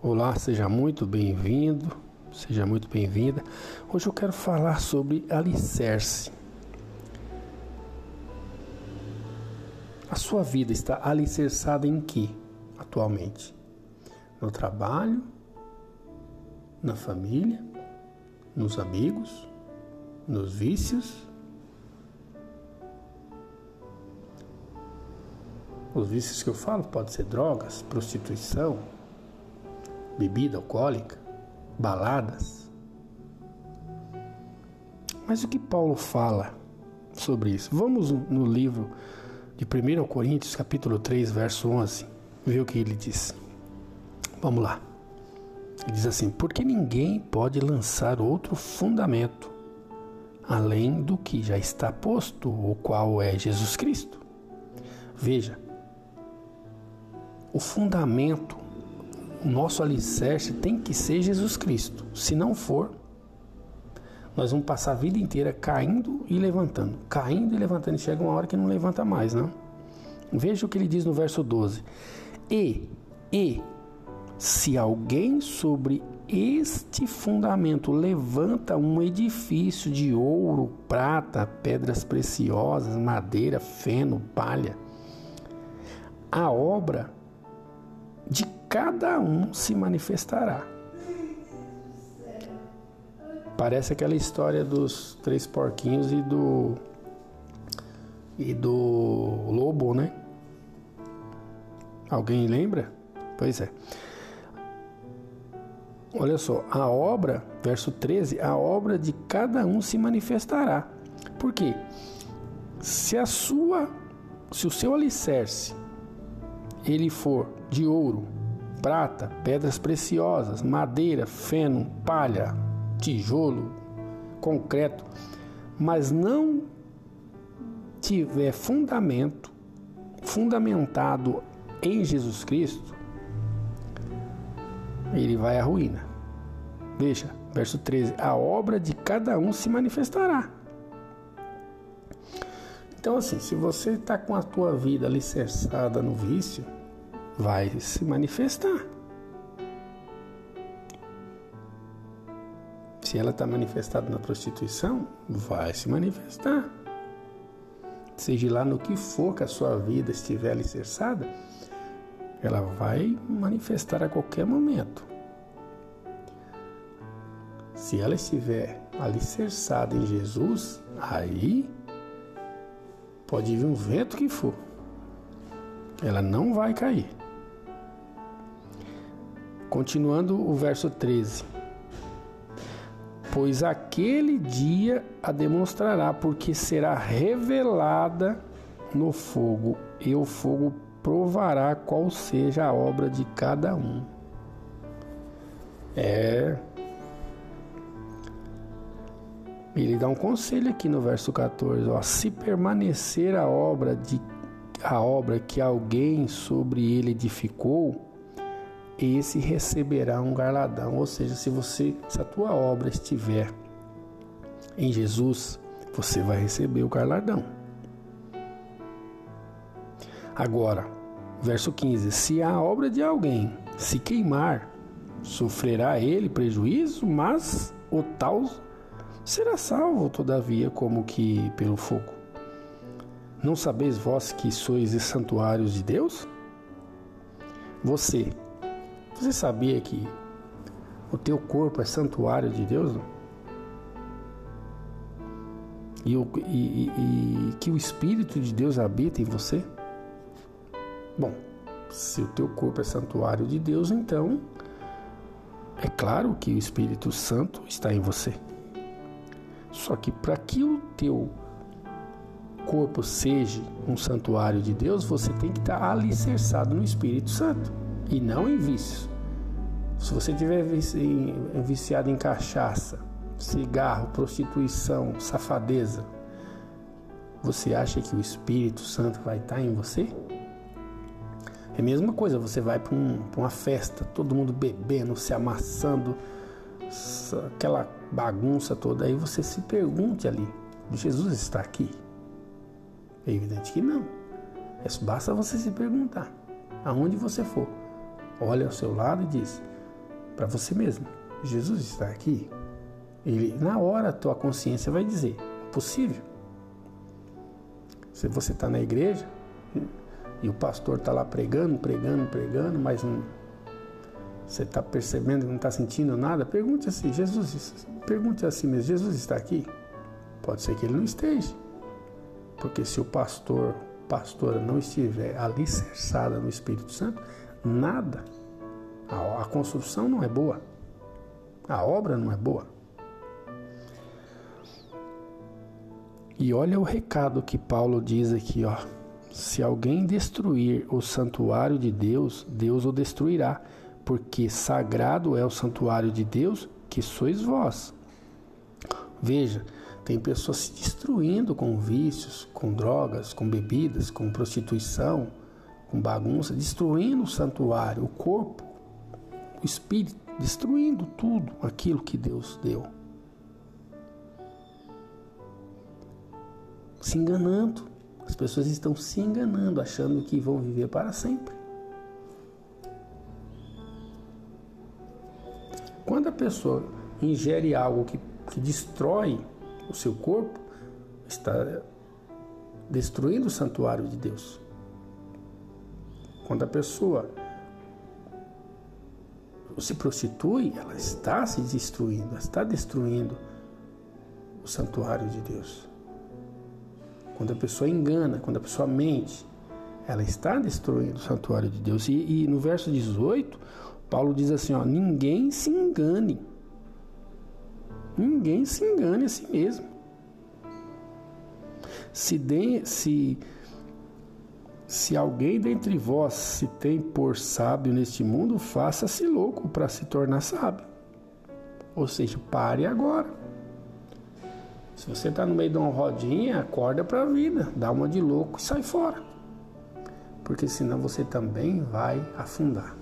Olá, seja muito bem-vindo, seja muito bem-vinda. Hoje eu quero falar sobre alicerce. A sua vida está alicerçada em que atualmente? No trabalho, na família, nos amigos, nos vícios? Os vícios que eu falo pode ser drogas, prostituição, bebida alcoólica, baladas. Mas o que Paulo fala sobre isso? Vamos no livro de 1 Coríntios, capítulo 3, verso 11, ver o que ele diz. Vamos lá. Ele diz assim: Porque ninguém pode lançar outro fundamento além do que já está posto, o qual é Jesus Cristo. Veja, o fundamento o nosso alicerce tem que ser Jesus Cristo. Se não for, nós vamos passar a vida inteira caindo e levantando, caindo e levantando. E chega uma hora que não levanta mais, não? Veja o que ele diz no verso 12. E, e, se alguém sobre este fundamento levanta um edifício de ouro, prata, pedras preciosas, madeira, feno, palha, a obra de cada um se manifestará. Parece aquela história dos três porquinhos e do e do lobo, né? Alguém lembra? Pois é. Olha só, a obra, verso 13, a obra de cada um se manifestará. Por quê? Se a sua, se o seu alicerce ele for de ouro, prata, pedras preciosas, madeira, feno, palha, tijolo, concreto, mas não tiver fundamento, fundamentado em Jesus Cristo, ele vai à ruína. Veja, verso 13: a obra de cada um se manifestará. Então, assim, se você está com a tua vida alicerçada no vício, vai se manifestar. Se ela está manifestada na prostituição, vai se manifestar. Seja lá no que for que a sua vida estiver alicerçada, ela vai manifestar a qualquer momento. Se ela estiver alicerçada em Jesus, aí pode vir um vento que for, ela não vai cair. Continuando o verso 13. Pois aquele dia a demonstrará, porque será revelada no fogo, e o fogo provará qual seja a obra de cada um. É. Ele dá um conselho aqui no verso 14, ó, se permanecer a obra de a obra que alguém sobre ele edificou, esse receberá um galardão. Ou seja, se você, se a tua obra estiver em Jesus, você vai receber o galardão. Agora, verso 15: Se a obra de alguém se queimar, sofrerá ele prejuízo, mas o tal será salvo, todavia, como que pelo fogo. Não sabeis vós que sois santuários de Deus? Você, você sabia que o teu corpo é santuário de Deus? E, o, e, e, e que o Espírito de Deus habita em você? Bom, se o teu corpo é santuário de Deus, então é claro que o Espírito Santo está em você. Só que para que o teu corpo seja um santuário de Deus, você tem que estar alicerçado no Espírito Santo e não em vícios. Se você tiver viciado em cachaça, cigarro, prostituição, safadeza, você acha que o Espírito Santo vai estar em você? É a mesma coisa, você vai para um, uma festa, todo mundo bebendo, se amassando, aquela bagunça toda, aí você se pergunte ali: Jesus está aqui? É evidente que não. É, basta você se perguntar, aonde você for olha ao seu lado e diz: para você mesmo. Jesus está aqui. Ele, na hora, a tua consciência vai dizer: possível. Se você está na igreja e o pastor está lá pregando, pregando, pregando, mas não, você está percebendo que não está sentindo nada, pergunte assim: Jesus, pergunte assim mesmo: Jesus está aqui? Pode ser que ele não esteja. Porque se o pastor, pastora não estiver alicerçada no Espírito Santo, nada, a, construção não é boa, a obra não é boa. E olha o recado que Paulo diz aqui, ó. Se alguém destruir o santuário de Deus, Deus o destruirá, porque sagrado é o santuário de Deus, que sois vós. Veja, tem pessoas se destruindo com vícios, com drogas, com bebidas, com prostituição, com bagunça, destruindo o santuário, o corpo, o espírito, destruindo tudo aquilo que Deus deu. Se enganando. As pessoas estão se enganando, achando que vão viver para sempre. Quando a pessoa ingere algo que, que destrói o seu corpo está destruindo o santuário de Deus. Quando a pessoa se prostitui, ela está se destruindo, ela está destruindo o santuário de Deus. Quando a pessoa engana, quando a pessoa mente, ela está destruindo o santuário de Deus. E, e no verso 18, Paulo diz assim: ó, ninguém se engane. Ninguém se engane a si mesmo. Se, de, se, se alguém dentre vós se tem por sábio neste mundo, faça-se louco para se tornar sábio. Ou seja, pare agora. Se você está no meio de uma rodinha, acorda para a vida, dá uma de louco e sai fora. Porque senão você também vai afundar.